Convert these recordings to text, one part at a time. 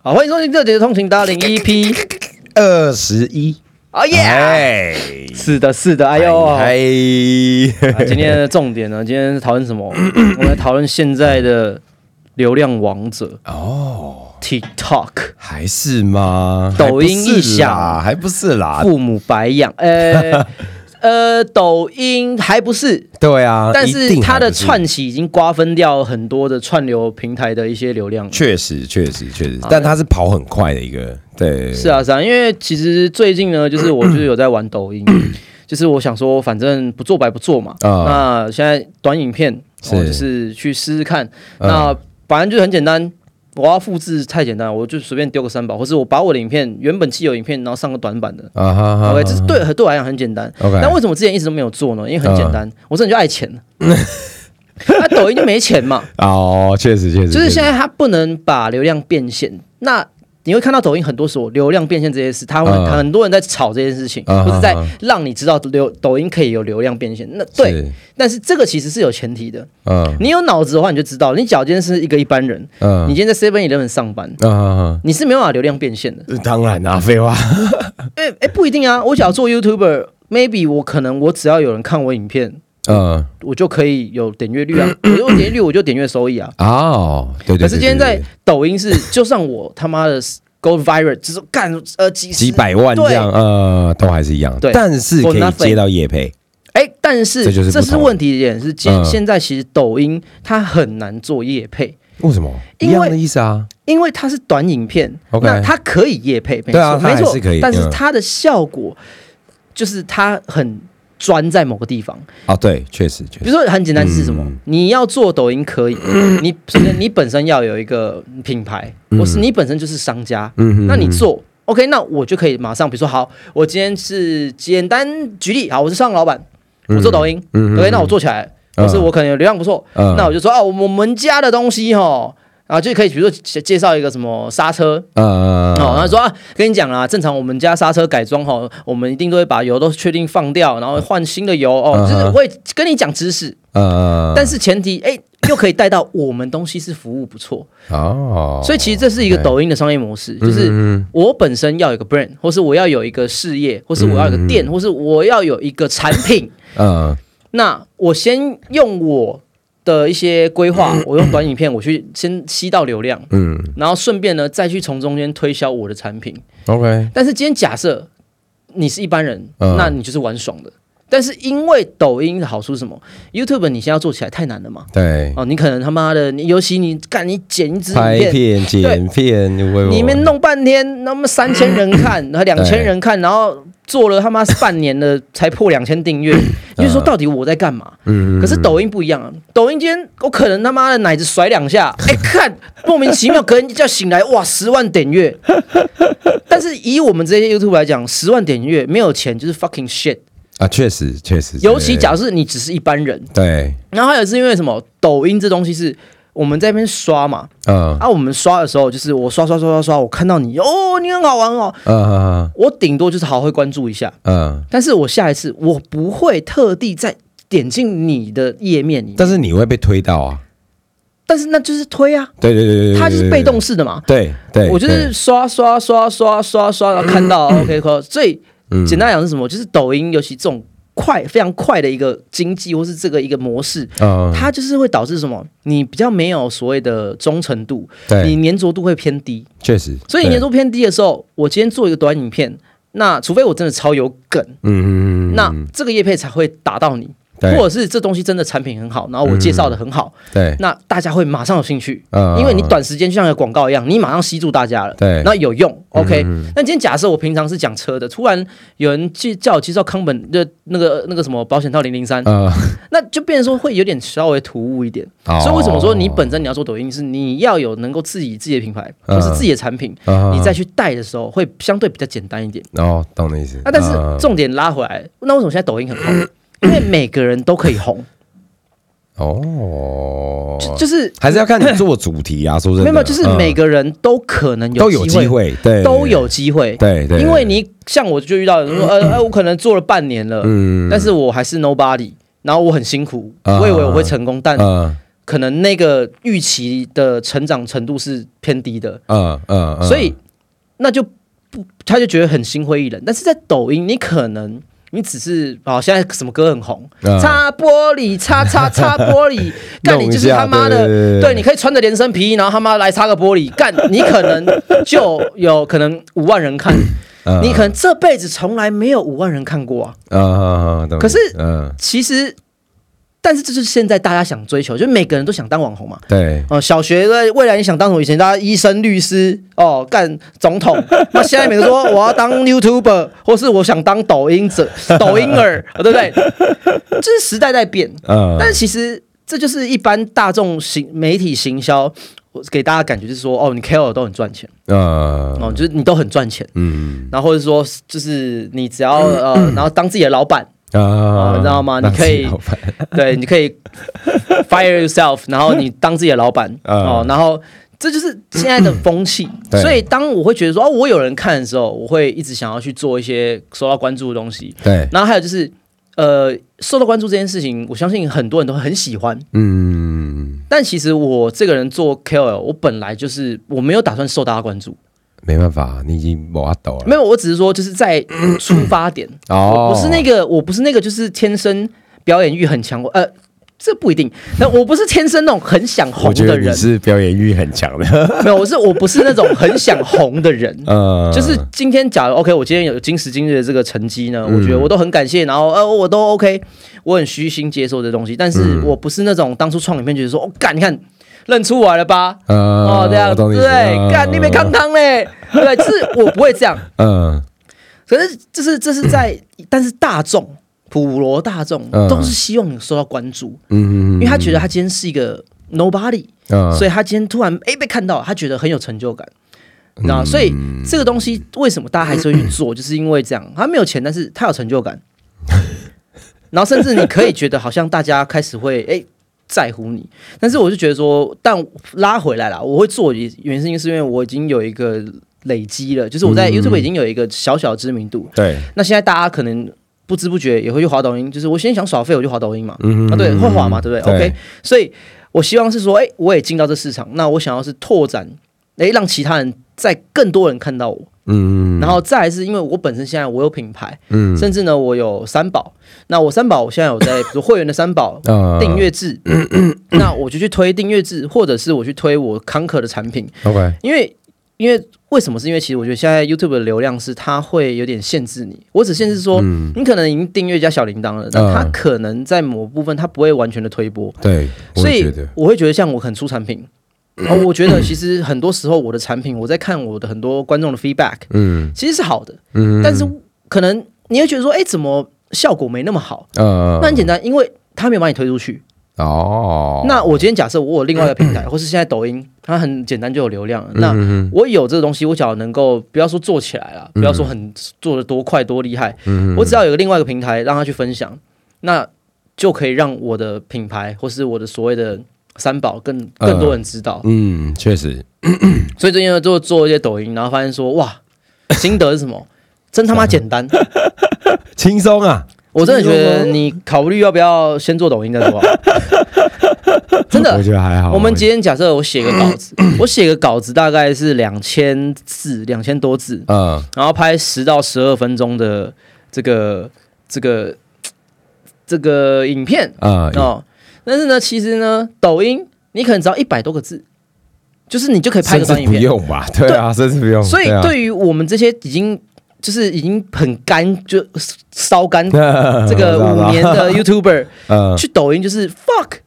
好，欢迎收听这节的通勤达零 EP。二十一，哦耶！哎，是的，是的，哎呦，嗨，啊今天的重点呢，今天是讨论什么？我们来讨论现在的流量王者哦，TikTok，还是吗？抖音一响。还不是啦，父母白养。呃 呃，抖音还不是，对啊，但是它的串起已经瓜分掉很多的串流平台的一些流量了。确实确实确实，但它是跑很快的一个，对，是啊，是啊，因为其实最近呢，就是我就是有在玩抖音，就是我想说，反正不做白不做嘛。啊。那现在短影片，哦，是就是去试试看。嗯那反正就很简单，我要复制太简单，我就随便丢个三宝，或是我把我的影片原本既有影片，然后上个短版的。啊哈哈 OK，这是对对我来讲很简单。OK，但为什么之前一直都没有做呢？因为很简嗯单，我真的就爱钱。那 抖音就没钱嘛，哦，确实确实，就是现在在它不能把流量变现。那你会看到抖音很多时候流量变现这些事，他会嗯很多人在炒这件事情，嗯或者在嗯让你知道流抖音可以有流量变现。那对，，但是这个其实是有前提的。嗯你有脑子的话，你就知道，你假如今天是一个一般人，嗯你今天在 Seven Eleven 上班，嗯你是没办法流量变现的。嗯，当然啦，废话，哎哎，不一定啊。我假如做 YouTuber，maybe 我可能我只要有人看我影片，嗯，我就可以有点阅率啊。我有点阅率，我就点阅收益啊。哦，对对，可是今天在抖音是，就算我他妈的 go viral，就是干呃几十几百万这样，呃，都还是一样，对但是可以接到叶配，哎，但是这就是不同。问题点是，现嗯。现在其实抖音它很难做业配，为什么？因为一样的意思啊，因为它是短影片 OK 那它可以业配，没对啊错没错。但是嗯。它的效果就是它很专在某个地方，啊，对，确实确实，比如说很简单是什么？嗯？你要做抖音可以，你首先你本身要有一个品牌，或是你本身就是商家，嗯那你做 OK，那我就可以马上，比如说好，我今天是简单举例，好，我是商老板，我做抖音嗯，OK，那我做起来，嗯或是我可能有流量不错，嗯。那我就说啊，我们家的东西哈。啊，就可以比如说介介绍一个什么刹车。呃，哦，然后说啊，跟你讲啊，正常我们家刹车改装哈，我们一定都会把油都确定放掉，然后换新的油哦，嗯就是会跟你讲知识，呃，但是前提哎又可以带到我们东西是服务不错，哦，所以其实这是一个抖音的商业模式，就是嗯我本身要有一个 brand，或是我要有一个事业，或是我要有一个店，或是我要有一个产品。嗯。那我先用我的一些规划，我用短影片，我去先吸到流量，嗯然后顺便呢再去从中间推销我的产品。，OK，但是今天假设你是一般人，嗯那你就是玩爽的。但是因为抖音的好处是什么？YouTube 你现在要做起来太难了嘛？对，哦，你可能他妈的，你尤其你干你剪一支拍影片，片、剪片，喂里面弄半天，那么三千人看，然后两千人看，然后做了他妈半年了才破两千订阅，你就说到底我在干嘛？嗯。可是抖音不一样啊，抖音今天我可能他妈的奶子甩两下，哎、看莫名其妙，可能一觉醒来哇十万点阅，但是以我们这些 YouTube 来讲，十万点阅没有钱就是 fucking shit，啊，确实确实，尤其假设你只是一般人，对，然后还有是因为什么？抖音这东西是我们在那边刷嘛，嗯。啊，我们刷的时候就是我刷刷刷刷刷，我看到你哦，你很好玩哦，嗯我顶多就是好会关注一下，嗯，但是我下一次我不会特地再点进你的页面里面，但是你会被推到啊，但是那就是推啊，对对对对对，它就是被动式的嘛。对对，我就是刷刷刷刷刷刷，然后看到 OK 可最嗯简单来讲是什么？就是抖音，尤其这种快非常快的一个经济，或是这个一个模式，嗯，它就是会导致什么？你比较没有所谓的忠诚度，对你粘着度会偏低。确实，所以你粘着度偏低的时候，我今天做一个短影片，那除非我真的超有梗，嗯嗯嗯，那这个叶配才会打到你，对或者是这东西真的产品很好，然后我介绍的很好，对，那大家会马上有兴趣，嗯因为你短时间就像个广告一样，你马上吸住大家了，对。那有用，OK？嗯。那今天假设我平常是讲车的，突然有人去叫我介绍康本的那个那个什么保险套零零三，呃，那就变成说会有点稍微突兀一点。哦。所以为什么说你本身你要做抖音，是你要有能够自己自己的品牌，嗯。或是自己的产品，嗯你再去带的时候会相对比较简单一点。哦，懂的意思，啊，但是嗯。重点拉回来，那为什么现在抖音很红？因为每个人都可以红，哦，就就是还是要看你做主题啊。说真的，没有，就是嗯。每个人都可能都有机机，会，对，都有机会。对对，因为你像我就遇到人说，呃 呃，我可能做了半年了，嗯。但是我还是 nobody，然后我很辛苦，啊。我以为我会成功，但嗯可能那个预期的成长程度是偏低的，嗯嗯，嗯所以那就不，他就觉得很心灰意冷。但是在抖音，你可能你只是哦，现在什么歌很红，嗯擦玻璃，擦擦擦玻璃，干你就是他妈的，对对对对对，你可以穿着连身皮衣，然后他妈来擦个玻璃，干你可能就有可能五万人看，嗯你可能这辈子从来没有五万人看过啊。嗯嗯嗯，懂可是嗯其实，但是这是现在大家想追求，就每个人都想当网红嘛。对，哦，小学的未来你想当什么？以前大家医生、律师，哦，干总统。那现在每个说我要当 YouTuber，或是我想当抖音者、抖音儿，对不对？这是时代在变，嗯，但其实这就是一般大众行媒体行销我给大家感觉就是说，哦，你 KOL 都很赚钱，嗯哦，就是你都很赚钱，嗯然后或者说就是你只要呃，然后当自己的老板，啊，你知道吗？你可以 对，你可以 fire yourself，然后你当自己的老板、嗯哦，然后这就是现在的风气。对。所以当我会觉得说哦，我有人看的时候，我会一直想要去做一些受到关注的东西。对，然后还有就是呃，受到关注这件事情，我相信很多人都很喜欢。嗯，但其实我这个人做 KOL，我本来就是我没有打算受大家关注，没办法，你已经没法抖了，没有，我只是说就是在 出发点，哦，我不是那个，我不是那个，就是天生表演欲很强，呃，这不一定。那我不是天生那种很想红的人，是表演欲很强的，没有，我是我不是那种很想红的人。呃，就是今天，假如 OK，我今天有今时今日的这个成绩呢，嗯。我觉得我都很感谢，然后呃，我都 OK，我很虚心接受这东西，但是嗯。我不是那种当初创影片觉得说，哦，干，你看认出来了吧？嗯，哦，这样对，干你没康，康嘞，对，就是我不会这样，嗯。可是这是这是在，但是大众普罗大众嗯。都是希望你受到关注，嗯，因为他觉得他今天是一个 nobody，、嗯，所以他今天突然哎被看到，他觉得很有成就感，你知道吗？所以这个东西为什么大家还是会去做，就是因为这样，他没有钱，但是他有成就感，然后甚至你可以觉得好像大家开始会哎。在乎你，但是我就觉得说，但拉回来了，我会做原原因是因为我已经有一个累积了，就是我在嗯。YouTube 已经有一个小小的知名度，对，那现在大家可能不知不觉也会去滑抖音，就是我现在想耍废，我就滑抖音嘛，嗯。啊对，会滑嘛，对不对？对。O k 所以我希望是说，哎、我也进到这市场，那我想要是拓展，哎、让其他人在更多人看到我，嗯，然后再来是因为我本身现在我有品牌，嗯。甚至呢我有三宝，那我三宝我现在有在比如会员的三宝。呃订阅制，那我就去推订阅制，或者是我去推我康可的产品，OK，因为因为为什么？是因为其实我觉得现在 YouTube 的流量是它会有点限制你，我只限制说、嗯，你可能已经订阅加小铃铛了，但它可能在某部分它不会完全的推播，对，所以我会觉得像我很出产品，然后我觉得其实很多时候我的产品，我在看我的很多观众的 feedback，嗯其实是好的，嗯，但是可能你会觉得说，哎，怎么效果没那么好？呃，那很简单，因为他没有把你推出去。哦，那我今天假设我有另外一个平台，或是现在抖音，它很简单就有流量了，那嗯我有这个东西，我只要能够不要说做起来了，不要说很做的多快多厉害，嗯我只要有个另外一个平台让他去分享，那就可以让我的品牌或是我的所谓的三宝更更多人知道。嗯，确实，所以最近呢就做一些抖音，然后发现说哇，心得是什么？真他妈简单！轻松啊，我真的觉得你考虑要不要先做抖音再说。真的我，觉得还好。我们今天假设我写个稿子，我写个稿子大概是两千字，两千多字，嗯然后拍十到十二分钟的这个这个这个影片啊哦。但是呢，其实呢，抖音你可能只要一百多个字，就是你就可以拍个短影片。用吧？对啊，甚至不用。所以啊对于我们这些已经就是已经很干就烧干 这个五年的 YouTuber，嗯去抖音就是 fuck，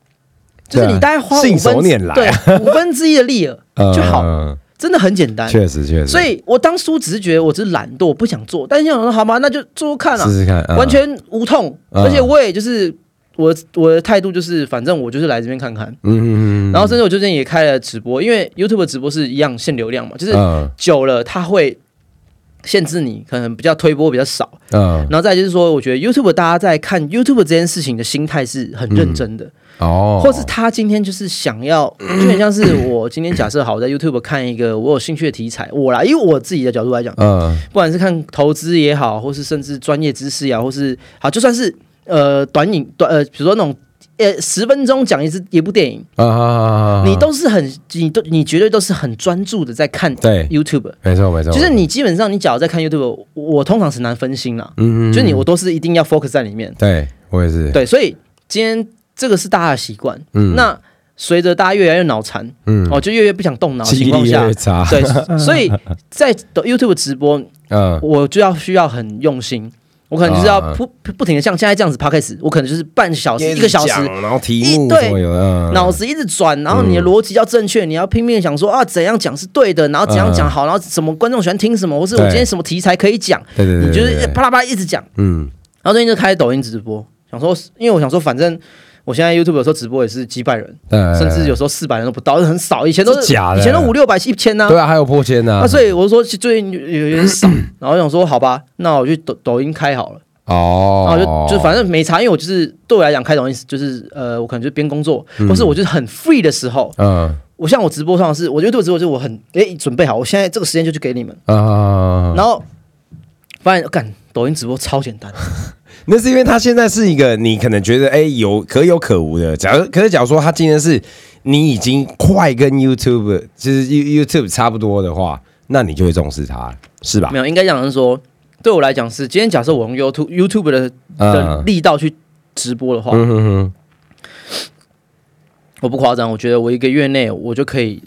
就是你大概花五分对五分之一的力了 就好，嗯真的很简单。确实确实，所以我当初只是觉得我只是懒惰，我不想做，但是想说好吧，那就做做看啊试，试看，嗯完全无痛，嗯而且我也就是我我的态度就是，反正我就是来这边看看，嗯嗯嗯，然后甚至我最近也开了直播，因为 YouTube 直播是一样限流量嘛，就是嗯久了它会限制你，可能比较推播比较少。嗯，然后再就是说，我觉得 YouTube 大家在看 YouTube 这件事情的心态是很认真的，哦，或是他今天就是想要，就很像是我今天假设好我在 YouTube 看一个我有兴趣的题材，我来，因为我自己的角度来讲，嗯不管是看投资也好，或是甚至专业知识呀，或是好，就算是呃短影短呃，比如说那种呃十分钟讲一次一部电影，啊，你都是很你都你绝对都是很专注的在看对，YouTube，没错没错，就是你基本上你假如在看 YouTube，我通常是难分心啦，嗯，嗯，就你我都是一定要 focus 在里面，对我也是，对，所以今天这个是大家的习惯，嗯。那随着大家越来越脑残，嗯。哦，就越来越不想动脑的记忆力越来情况下越，差，对，所以在 YouTube 直播，嗯，我就要需要很用心，我可能就是要啊不不不停的像现在这样子 podcast，我可能就是半小时一个小时，然后题一对脑子一直转，然后你的逻辑要正确，你要拼命想说啊怎样讲是对的，然后怎样讲好，然后什么观众喜欢听什么，或是我今天什么题材可以讲，对对对，你就是啪啦啪啦一直讲，嗯。然后最近就开抖音直播，想说因为我想说反正。我现在 YouTube 有时候直播也是几百人，对，甚至有时候四百人都不到，很少。以前都假的。以前都五六百、一千呢。对啊，还有破千呢那，所以我就说最近有有有点少，然后我想说好吧，那我去抖抖音开好了。哦，然后就就反正没差，因为我就是对我来讲开抖音就是呃，我可能就边工作，或是我就是很 free 的时候，嗯。我像我直播上是，我觉得对我直播就是我很诶准备好，我现在这个时间就去给你们，啊，然后发现干抖音直播超简单，那是因为他现在是一个你可能觉得哎、有可有可无的，假如可是假如说他今天是你已经快跟 YouTube 就是 You YouTube 差不多的话，那你就会重视他，是吧？没？有应该讲是说，对我来讲是今天假设我用 YouTube YouTube 的的嗯力道去直播的话，嗯哼哼，我不夸张，我觉得我一个月内我就可以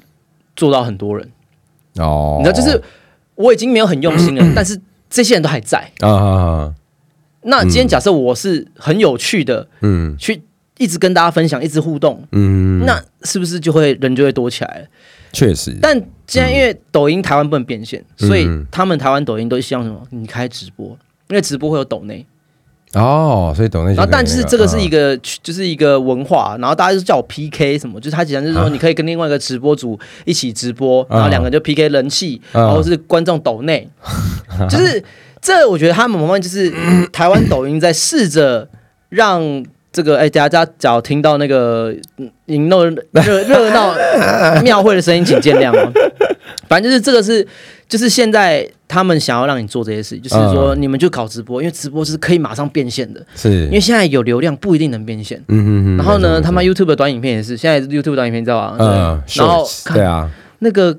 做到很多人，哦，你知道，就是我已经没有很用心了，但是这些人都还在。啊，那今天假设我是很有趣的，嗯。去一直跟大家分享，一直互动，嗯，那是不是就会人就会多起来？了？确实，但现在因为抖音台湾不能变现，嗯。所以他们台湾抖音都希望什么？你开直播，因为直播会有抖内，哦，所以懂那些，然后但是这个是一个个就是一个文化，然后大家就叫我 PK 什么，就是他讲就是说你可以跟另外一个直播主一起直播，然后两个人就 PK 人气，嗯然后是观众抖内，就是这我觉得他们慢慢就是台湾抖音在试着让。这个哎，大家只要听到那个嗯迎闹热热闹庙会的声音，请见谅哦。反正就是这个是，就是现在他们想要让你做这些事，就是说你们就搞直播，因为直播是可以马上变现的。是因为现在有流量不一定能变现。嗯嗯嗯，然后呢，他们 YouTube 的短影片也是，现在 YouTube 短影片你知道吧？嗯，然后对啊，那个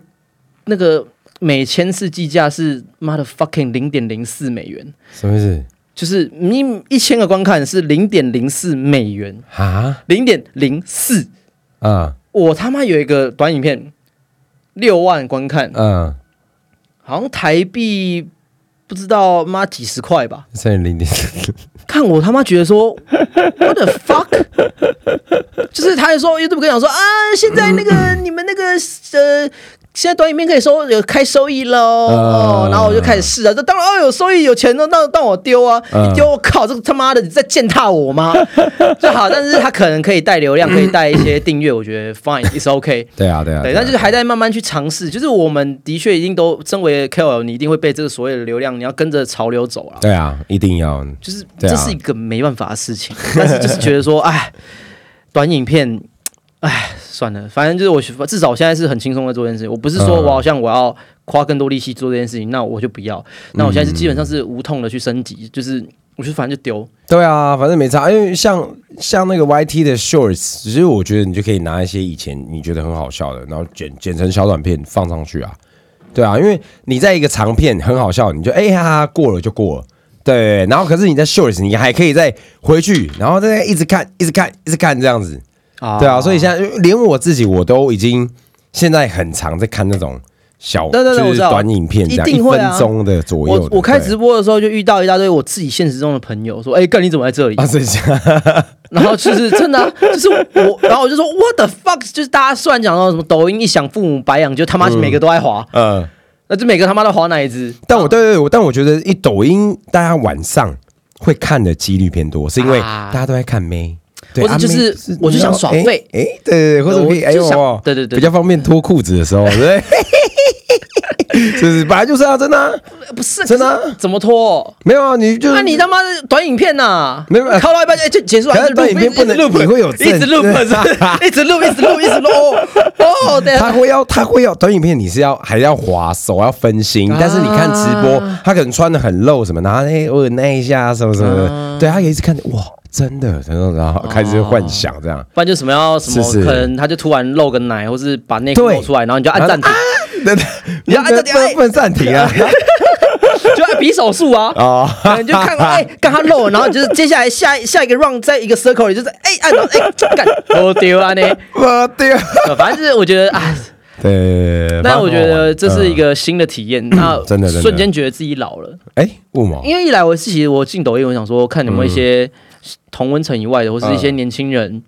那个每千次计价是妈的 fucking 零点零四美元，什么意思就是你一千个观看是零点零四美元，啊？零点零四。啊我他妈有一个短影片，六万观看，嗯，好像台币不知道妈几十块吧。剩下零点，看我他妈觉得说，what the fuck，就是他还说 YouTube 跟我讲说啊，现在那个你们那个呃。现在短影片可以收有开收益喽，哦，然后我就开始试啊，这当然哦有收益有钱哦，那让我丢啊，嗯一丢我靠，这个他妈的你在践踏我吗？就好，但是他可能可以带流量，可以带一些订阅，我觉得 fine，is OK。对啊对啊，对，啊但就是还在慢慢去尝试。就是我们的确一定都身为 KOL，你一定会被这个所谓的流量，你要跟着潮流走啊。对啊，一定要，就是这是一个没办法的事情，但是就是觉得说，哎，短影片，哎，算了，反正就是我至少我现在是很轻松的做这件事情。我不是说嗯我好像我要花更多力气做这件事情，那我就不要。那我现在是基本上是无痛的去升级，就是我就反正就丢。对啊，反正没差，因为像像那个 YT 的 Shorts，其实我觉得你就可以拿一些以前你觉得很好笑的，然后剪剪成小短片放上去啊。对啊，因为你在一个长片很好笑，你就哎哈哈过了就过了。对，然后可是你在 Shorts，你还可以再回去，然后再一直看，一直看，一直看这样子。啊对啊，所以现在连我自己我都已经现在很常在看那种小，就是短影片，这样一一定会啊分钟的左右的我我开对直播的时候就遇到一大堆我自己现实中的朋友说，哎，哥你怎么在这里啊，？是这样，然后就是真的啊、就是我，然后我就说 What the fuck？就是大家虽然讲到什么抖音一响父母白养，就他妈每个都爱滑，嗯。那就每个他妈都滑哪一只？但我对对对，我但我觉得一抖音大家晚上会看的几率偏多，是因为啊大家都在看妹，啊或者就是我就想耍废哎，哎对对对，或者可以哎呦对对对比较方便脱裤子的时候，对不对？是不是？本来就是啊，真的啊、不是真的怎么拖？没有啊，你就那你他妈的短影片呐？没有靠到一半哎就结束短影片不能你会有一直正 loop，一直 loop，一直 loop，一直 loop，哦他会要，他会要短影片，你是要还要滑手要分心，但是你看直播，他可能穿的很露什么，然后哎我那一下什么什么的，对他也一直看哇，真的，然后然后开始幻想这样，不然就什么要什么，可能他就突然露个奶，或是把内裤对露出来，然后你就按暂停，你要按不照哎。能不能暂停啊。就按比手速啊。啊！可能就看哎，刚他露，然后就是接下来下下一个 round 在一个 circle 里，就是哎哎干，我丢啊你，我丢，反正就是我觉得啊，对，但我觉得这是一个新的体验，那真的瞬间觉得自己老了。哎，为毛？因为一来我是其实我进抖音，我想说看有没有一些同温层以外的，或是一些年轻人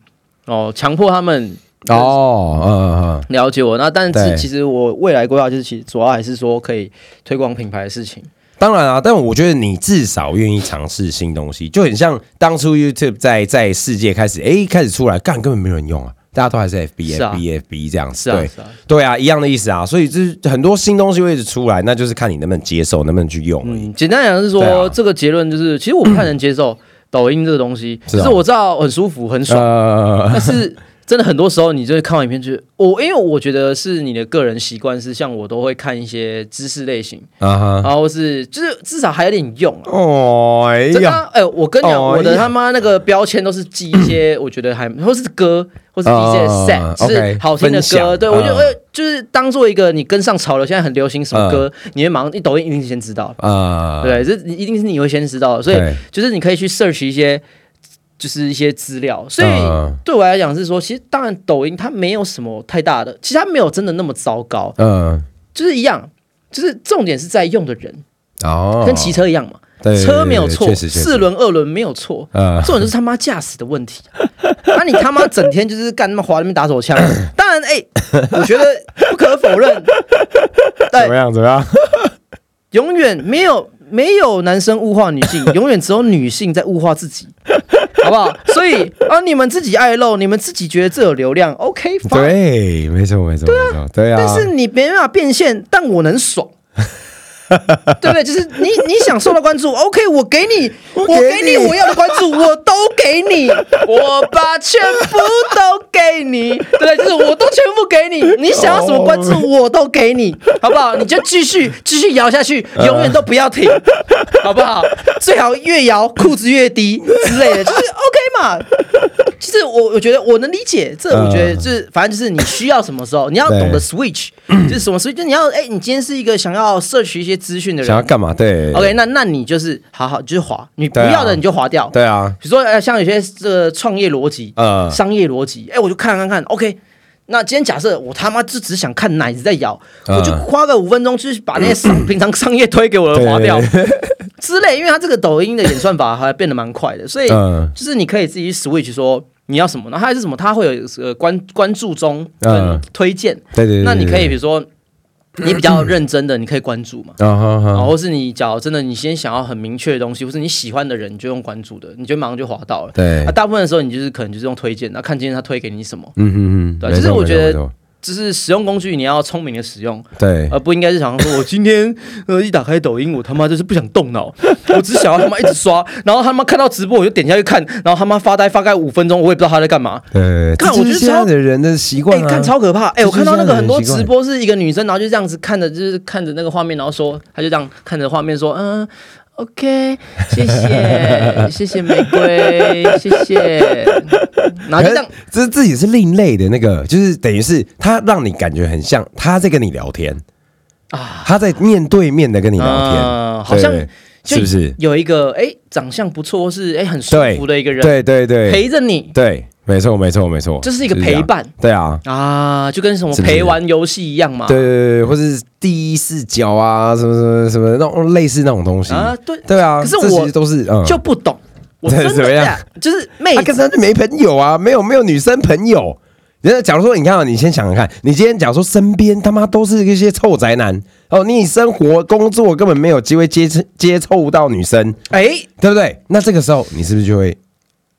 哦，强迫他们哦，嗯嗯了解我。那但是其实我未来规划就是，其实主要还是说可以推广品牌的事情。当然啊，但我觉得你至少愿意尝试新东西，就很像当初 YouTube 在在世界开始哎开始出来，干根本没有人用啊，大家都还是 FB FB FB 这样子，对啊。对啊，一样的意思啊，所以就是很多新东西会一直出来，那就是看你能不能接受，能不能去用。嗯，简单讲是说，啊这个结论就是，其实我不太能接受抖音这个东西，只是我知道很舒服、很爽，呃，但是真的很多时候，你就是看完影片，就是我，因为我觉得是你的个人习惯是，像我都会看一些知识类型，啊哈，然后是就是至少还有点用啊。哦，哎呀，真的啊，哎、我跟你讲，哦我的他妈那个标签都是记一些，我觉得还 或是歌，或是一些哦 set，、是好听的歌。对我就嗯。呃，就是当做一个你跟上潮流，现在很流行什么歌，你会马上一抖音一定是先知道，啊，对，这一定是你会先知道，所以就是你可以去 search 一些。就是一些资料，所以嗯。对我来讲是说，其实当然抖音它没有什么太大的，其实它没有真的那么糟糕，嗯，就是一样，就是重点是在用的人，哦，跟骑车一样嘛，对车没有错，四轮二轮没有错，嗯。重点就是他妈驾驶的问题。那、你他妈整天就是干他妈滑那边打手枪，当然哎、我觉得不可否认，怎么样？怎么样？永远没有没有男生物化女性，永远只有女性在物化自己，好不好？所以啊，你们自己爱露，你们自己觉得这有流量，OK，fine 对，没错，没错，没错，对啊，但是你没办法变现，但我能爽。对不对？就是你你想受到关注，OK，我给你，我给给你你我要的关注，我都给你，我把全部都给你，对不对？就是我都全部给你，你想要什么关注我都给你，好不好？你就继续继续摇下去，永远都不要停，好不好？最好越摇裤子越低之类的，就是 OK 嘛。就是我我觉得我能理解，这我觉得就是反正就是你需要什么时候，你要懂得 switch，就是什么 switch，就你要哎，你今天是一个想要摄取一些资讯的人想要干嘛？对，OK，那那你就是好好就是划，你不要的你就划掉。对啊，比如说呃，像有些这个创业逻辑、呃商业逻辑，哎，我就看看看，OK。那今天假设我他妈就只想看奶子在咬，嗯。我就花个五分钟，去把那些商 平常商业推给我的划掉 之类，因为它这个抖音的演算法还变得蛮快的，所以嗯。就是你可以自己 switch 说你要什么，然后还是什么，它会有呃关关注中跟嗯。推荐，对对对，那你可以比如说你比较认真的，你可以关注嘛。啊或是你假如真的你先想要很明确的东西，或是你喜欢的人，你就用关注的，你就马上就滑到了。对。啊，，大部分的时候你就是可能就是用推荐，那看今天他推给你什么，嗯嗯嗯，对没错就是我觉得就是使用工具你要聪明的使用，对而不应该是想说 我今天呃一打开抖音，我他妈就是不想动脑，我只想要他妈一直刷，然后他妈看到直播我就点下去看，然后他妈发呆发呆五分钟，我也不知道他在干嘛。对，看我觉得现在的人的习哎、惯啊，看超可怕！哎、我看到那个很多直播是一个女生，然后就这样子看着，就是看着那个画面，然后说，她就这样看着画面说，嗯，OK，谢谢，谢谢玫瑰，谢谢，然后就这样，这是自己是另类的那个，就是等于是他让你感觉很像他在跟你聊天啊。他在面对面的跟你聊天，啊好像就是不是？有一个哎、长相不错，或是哎、很舒服的一个人对对对，陪着你，对，没错没错没错，这是一个陪伴。对啊，啊，就跟什么陪玩游戏一样嘛。对对对，或是第一视角啊，什么什么什么那种类似那种东西。啊，对，对啊，可是我其实都是嗯，就不懂，我对真的怎么样？就是妹他子跟他就没朋友啊，没有没有女生朋友。人家假如说，你看啊，你先想想看，你今天假如说身边他妈都是一些臭宅男。哦，你生活工作根本没有机会接触接触到女生，哎、对不对？那这个时候你是不是就会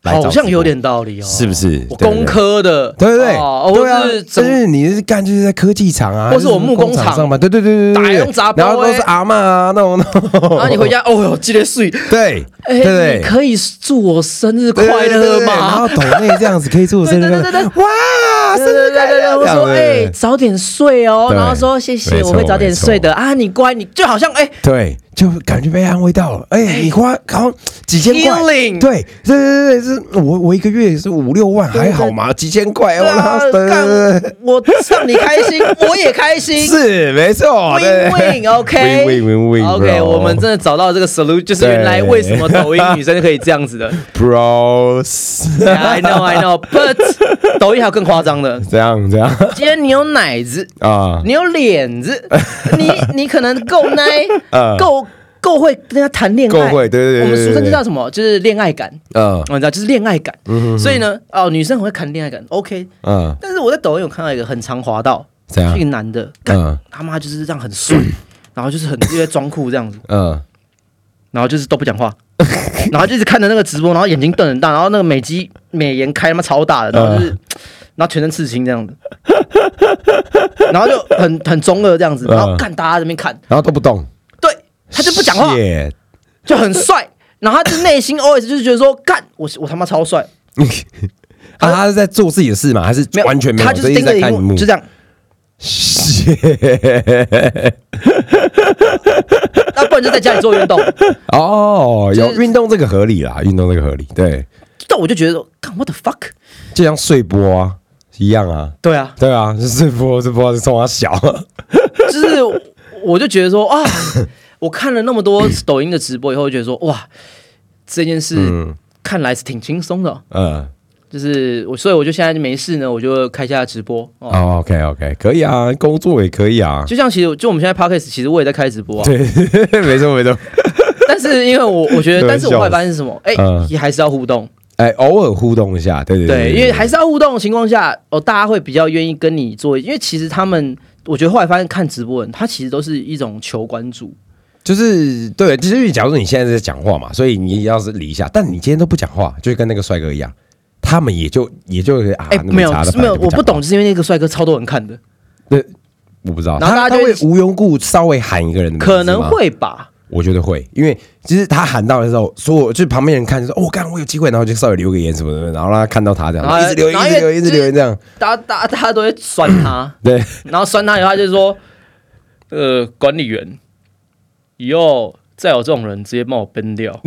好像有点道理哦，是不是？我工科的，对对对，哦对啊就是你是干就是在科技厂啊，或是我木工厂。上班，对对对对对，对打用杂包然后都是欸阿嬷啊那种，然后你回家，哦哟，记得睡，对哎，对对。你可以祝我生日快乐对对对然吗后？抖内这样子可以祝我生日快乐，哇，生对日快乐，对对对，我说哎，早点睡哦，然后说谢谢，我会早点睡的啊，你乖，你就好像哎，对，就感觉被安慰到了。哎，你花好几千块对对对对，是我我一个月是五六万，还好嘛，几千块，我对我让你开心，我也开心，是没错 win win，OK win win win OK，我们真的找到这个 solution，就是原来为什么抖音女生可以这样子的。bros Yeah, I know, I know, but 抖音还有更夸张的。这样这样今天你有奶子，啊，你有脸子，你你可能够奶，嗯够够会跟他谈恋爱，够会对对对对我们俗称对这叫什么？就是恋爱感，嗯。你知道，就是恋爱感。所以呢，哦，女生很会谈恋爱感，OK。嗯，但是我在抖音有看到一个很常滑到，怎样？一个男的，干嗯。他妈就是这样很帅，然后就是很因为装酷这样子，嗯，然后就是都不讲话，然后就一直看着那个直播，然后眼睛瞪很大，然后那个美肌美颜开他妈超大的，然后就是，然后全身刺青这样子，然后就很很中二这样子，然后看大家这边看，然后都不动，对他就不讲话，就很帅，然后他就内心 OS 就是觉得说，干我我他妈超帅，啊，他是在做自己的事嘛？还是没有完全没有？他就是盯着荧幕，就这样。那不然就在家里做运动，哦，有就是运动这个合理啦，运动这个合理，对，但我就觉得说，干 what the fuck，就像睡波啊一样啊，对啊，对啊，是睡波，睡波是冲他小，就是我就觉得说啊，我看了那么多抖音的直播以后，就觉得说哇，这件事嗯看来是挺轻松的哦。嗯，就是我，所以我就现在没事呢，我就开一下直播哦。哦，OK OK，可以啊，工作也可以啊，就像其实就我们现在 podcast，其实我也在开直播啊。对，没错没错，但是因为我我觉得，但是我后来发现是什么？哎、还是要互动。哎，偶尔互动一下，对对对，因为还是要互动的情况下，哦，大家会比较愿意跟你做，因为其实他们，我觉得后来发现看直播的人，他其实都是一种求关注。就是对，就是假如说你现在在讲话嘛，所以你要是理一下，但你今天都不讲话，就跟那个帅哥一样，他们也就也就啊，哎、没有没有，我不懂，就是因为那个帅哥超多人看的，对我不知道，然后他他大家就会会无缘故稍微喊一个人的名字可能吗，会吧。我觉得会，因为其实他喊到的时候，所有就是旁边人看就说，哦，干，我有机会，然后就稍微留个言什么的，然后让他看到他这样，然后一直留言，然后一直留言，因为一直留言这样，大家大家大家都会酸他，对，然后酸他以后，他就说：“呃，管理员，以后再有这种人，直接帮我崩掉。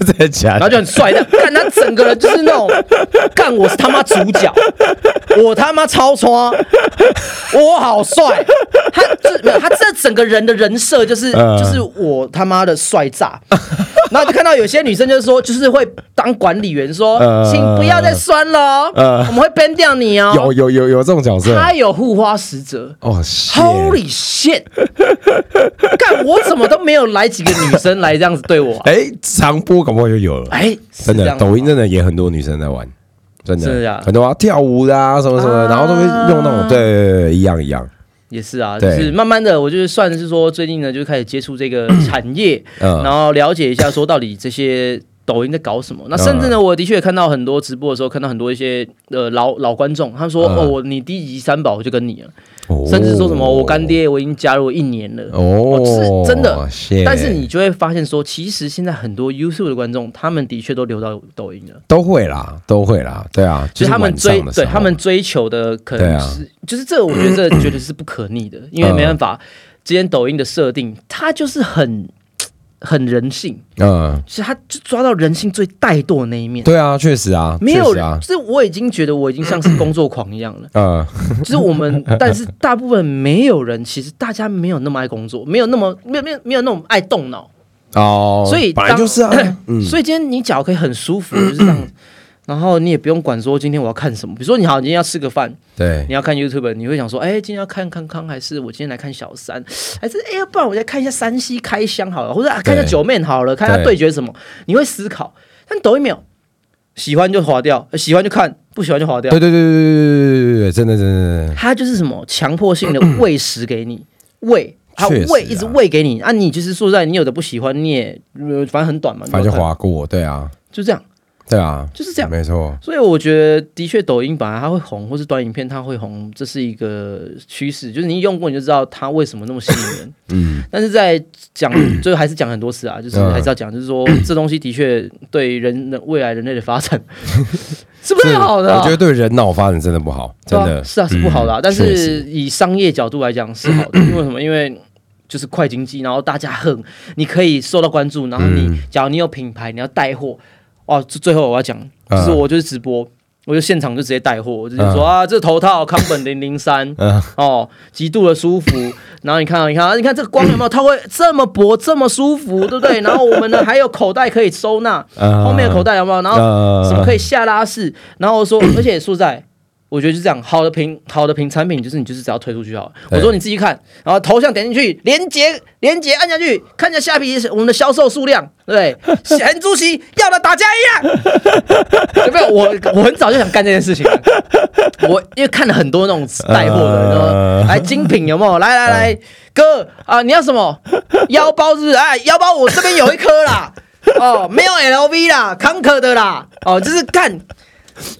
真的假然后？就很帅的，看他整个人就是那种，看我是他妈主角，我他妈超穿，我好帅。他这没有，他这整个人的人设就是、嗯。就是我他妈的帅炸。然后就看到有些女生就是说，就是会当管理员说，嗯。请不要再酸了我们会 ban 掉你哦。有有有有这种角色，他有护花使者。哦 Holy shit！干，我怎么都没有来几个女生来这样子对我、啊？哎，长波搞不好就有了，哎，真的，抖音真的的也很多女生在玩，真的，很多啊跳舞的啊什么什么，啊。然后都会用那种对对对对一样一样，也是啊，就是慢慢的，我就是算是说最近呢，就开始接触这个 产业，嗯然后了解一下说到底这些。抖音在搞什么？那甚至嗯呢，我的确看到很多直播的时候，看到很多一些呃老老观众，他说：“嗯哦，我你第一集三宝我就跟你了。”哦。甚至说什么我干爹我已经加入一年了。哦，是真的。但是你就会发现说，其实现在很多 YouTube 的观众，他们的确都流到抖音了。都会啦，都会啦，对啊，就是是他们追对他们追求的可能是，就是这个，我觉得这绝对是不可逆的，因为没办法，今天抖音的设定，它就是很很人性，嗯，其实它就抓到人性最怠惰的那一面。对啊，确实啊，没有啊，就是我已经觉得我已经像是工作狂一样了。嗯，就是我们，但是大部分没有人，其实大家没有那么爱工作，没有那么没有没有没有那种爱动脑。哦，所以本来当就是啊，嗯，所以今天你脚可以很舒服，就是这样。然后你也不用管说今天我要看什么，比如说你好，你今天要吃个饭，对你要看 YouTube，你会想说，哎，今天要看康康，还是我今天来看小三，还是哎，要不然我再看一下山西开箱好了，或者、啊、看一下对九妹好了，看一下对对决什么，你会思考。但抖音没有，喜欢就划掉，呃喜欢就看，不喜欢就划掉对。对对对对对对对对，真的真的真的，它就是什么强迫性的喂食给你，喂。它确实啊喂一直喂给你啊！你就是说实在，你有的不喜欢，你也呃反正很短嘛，你反正就划过，对啊，就这样。对啊，就是这样。没错，所以我觉得，的确，抖音本来它会红，或是短影片它会红，这是一个趋势。就是你用过，你就知道它为什么那么吸引人。嗯，但是在讲，最后还是讲很多次啊，就是还是要讲，就是说这东西的确对人的未来人类的发展 是不是好的啊、我觉得对人脑发展真的不好，真的是啊，是不好的、啊。嗯但是以商业角度来讲是好的，因为什么？因为就是快经济，然后大家很，你可以受到关注，然后你，嗯假如你有品牌，你要带货，哦，这最后我要讲，就是嗯我就是直播。我就现场就直接带货，我就说、啊，这头套康本零零三嗯 哦，极度的舒服。然后你看啊，你看啊，你看这个光有没有？它会这么薄，这么舒服，对不对？然后我们呢还有口袋可以收纳，嗯后面的口袋有没有？然后呃什么可以下拉式？然后我说，而且说实在，我觉得就这样，好的品好的品产品就是你就是只要推出去好了。我说你自己看，然后头像点进去，连接连接按下去，看一下下皮我们的销售数量，对不对？咸猪席要的打架一样，有没有？我我很早就想干这件事情了，我因为看了很多那种带货的，然后呃来精品有没有？来来来，哥啊，你要什么腰包是不是？哎，腰包我这边有一颗啦。哦，没有 LV 啦，康可的啦，哦，就是干，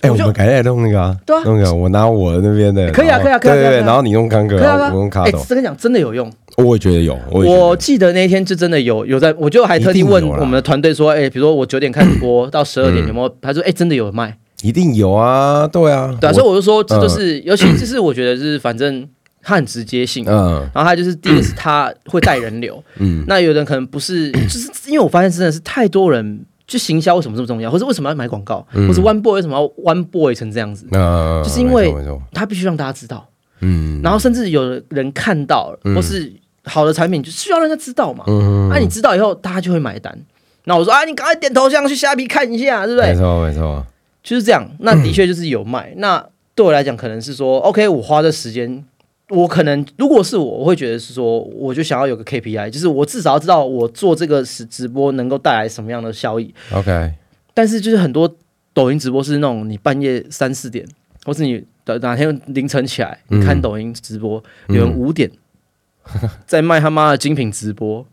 哎，我我们改天弄那个啊，对啊。弄个我拿我那边的，可以啊可以啊可以啊然后你用康哥，可以啊我用卡哎，斗，这跟你讲真的有用。我也觉得有，我记得那一天就真的有。有在，我就还特地问我们的团队说，哎、比如说我九点开始播到十二点有没有？他说，哎、真的有卖，一定有啊，对啊，对啊，所以我就说，这嗯就是，尤其就是我觉得就是反正他很直接性，嗯。然后他就是第一个是它会带人流，嗯。那有人可能不是，就是因为我发现真的是太多人。就行销为什么这么重要，或者为什么要买广告，嗯或者 One Boy 为什么要 One Boy 成这样子？那就是因为他必须让大家知道，嗯然后甚至有人看到，或是好的产品就需要让人家知道嘛。嗯那、你知道以后，大家就会买单。那我说啊，你赶快点头像去虾皮看一下，对不对？没错没错，就是这样。那的确就是有卖。那对我来讲，可能是说，OK，我花这时间，我可能如果是我，我会觉得是说，我就想要有个 KPI，就是我至少要知道我做这个直直播能够带来什么样的效益。OK，但是就是很多抖音直播是那种你半夜三四点，或是你的哪天凌晨起来，你看抖音直播，有人五点在卖他妈的精品直播，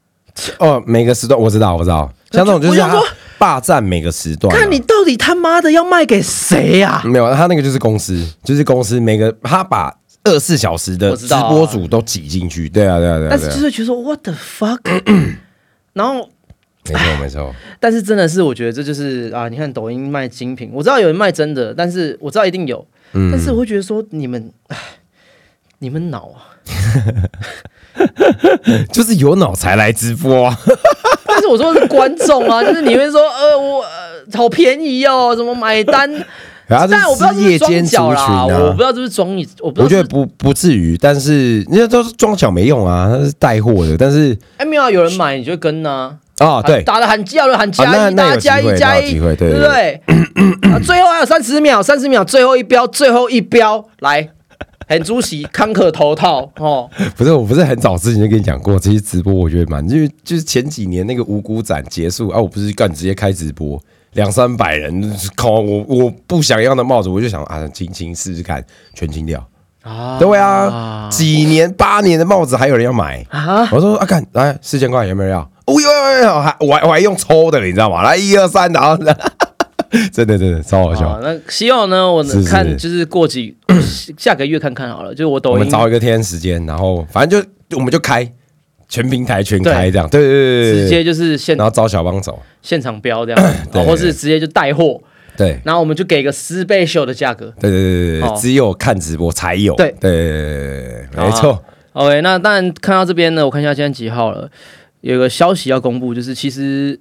哦，每个时段我知道我知道，像这种就是说霸占每个时段啊，看你到底他妈的要卖给谁呀、没有，他那个就是公司，就是公司每个他把二十四小时的直播主都挤进去，对啊对啊对啊，但是就是觉得说 what the fuck，然后没错 没错，但是真的是我觉得这就是啊，你看抖音卖精品，我知道有人卖真的，但是我知道一定有，嗯。但是我会觉得说你们，你们脑啊，就是有脑才来直播啊，但是我说的是观众啊，就是你会说呃我、呃、好便宜哦，怎么买单？然后但我不知道这是装夜间族群脚啦，我啊。不知。道是不是装你，我不知道我觉得不不不至于，但是人家都是装脚没用啊，他是带货的，但是哎没有啊有人买你就跟呐、啊对，打的喊叫的喊啊加一，那那有大家加一加一，那有机会对对不对？最后还有三十秒，三十秒，最后一标，最后一标，来，很主席康可头套哦，不是我不是很早之前就跟你讲过，这些直播我觉得蛮，就是就是前几年那个五谷展结束啊，我不是干直接开直播。两三百人，靠我我不想要的帽子，我就想啊，清清试试看，全清掉。啊对啊，几年八年的帽子还有人要买，啊，我说啊，看来四千块有没有人要？哦有有有有，还我还我还用抽的，你知道吗？来一二三，然后真的真的超好啊笑。那希望呢，我能看就是过几下个月看看好了，就是我抖音我们找一个天时间，然后反正就我们就开全平台全开对这样，对对对对对。直接就是现然后招小帮手，现场标这样，对哦或是直接就带货，对。然后我们就给个十倍秀的价格。对对对对哦对，只有看直播才有，对。对对对对对，没错，OK，那当然看到这边呢，我看一下今天几号了，有个消息要公布，就是其实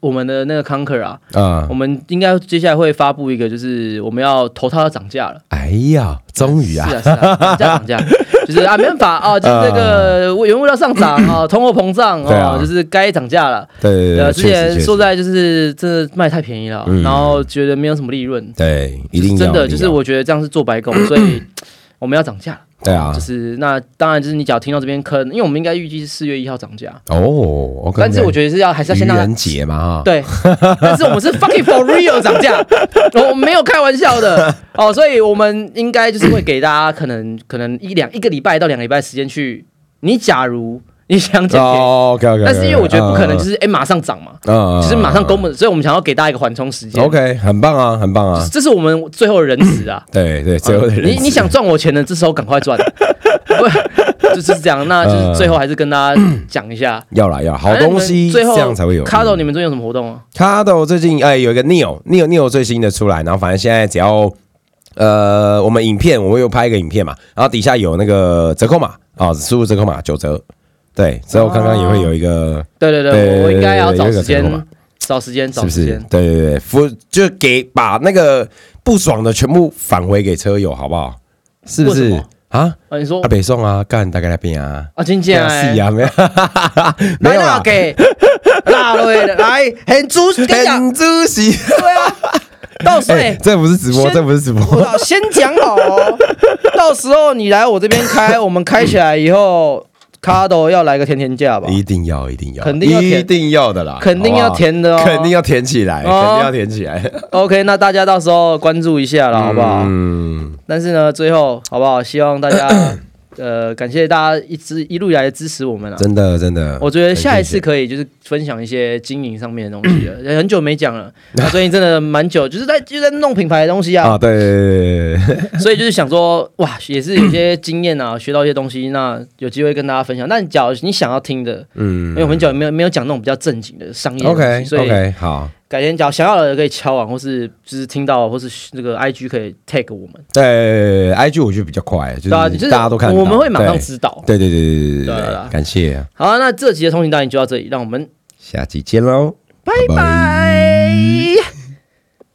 我们的那个 Conquer 啊，啊。我，们应该接下来会发布一个，就是我们要头套要涨价了。哎呀，终于啊。是，啊，是啊，涨价涨价，就是啊，没办法啊，就是这个原物料上涨啊，通货膨胀对啊。啊，就是该涨价了。对对对，呃，之前说在就是真的卖太便宜了，嗯。然后觉得没有什么利润，对，一定真的就是我觉得这样是做白工，所以 我们要涨价。对啊。就是那当然就是你只要听到这边坑，因为我们应该预计是四月一号涨价，哦但是我觉得是要还是要先让它愚人节嘛哈，对，但是我们是 fucking for real 涨价，我们没有开玩笑的。哦，所以我们应该就是会给大家可能可能一两一个礼拜到两个礼拜时间去，你假如你想减便宜，哦，OK OK，但是因为我觉得不可能，就是哎马上涨嘛，嗯就是马上公布，所以我们想要给大家一个缓冲时间。OK，很棒啊，很棒啊，这是我们最后的仁慈啊！对对，最后的人你你想赚我钱的，这时候赶快赚，不 就是这样？那就是最后还是跟大家讲一下，要啦要啦好东西，最后这样才会有。Cardo，你们最近有什么活动啊？Cardo 最近哎有一个 Neo Neo Neo 最新的出来，然后反正现在只要呃我们影片我们又拍一个影片嘛，然后底下有那个折扣码啊，输入折扣码九折。对，之后刚刚也会有一个，对对对，对我我应该要找时间找时间，找时间？。对对对，服就给把那个不爽的全部返回给车友，好不好？是不是啊？啊，你说啊，北宋啊，干大概那边啊，啊，金姐，是啊，没有，没来有给拉了来，很猪，跟你讲，很主席。对啊，到时候 这不是直播，先这不是直播。我先讲好哦，到时候你来我这边开，我们开起来以后，Cardo 要来个甜甜价吧？一定要，一定要，肯定要填。一定要的啦，肯定要甜的哦。肯定要甜起来，肯哦定要甜起来，OK，那大家到时候关注一下了，好不好？嗯，但是呢，最后好不好？希望大家 呃，感谢大家一直一路以来的支持我们啊。真的真的，我觉得下一次可以就是分享一些经营上面的东西了，很久没讲了。那最近真的蛮久，就是在就在弄品牌的东西啊，啊，对 所以就是想说，哇，也是有些经验啊，学到一些东西，那有机会跟大家分享。那你假如你想要听的，嗯。因为我们很久没有没有讲那种比较正经的商业的，OK 所以 OK，好，改天假如想要的可以敲完，或是就是听到，或是那个 IG 可以 tag 我们，对，IG 我觉得比较快，就是大家都看到，我们会马上知道。对对对对对对感谢啊，好，那这集的通行大营就到这里，让我们下期见喽，拜拜。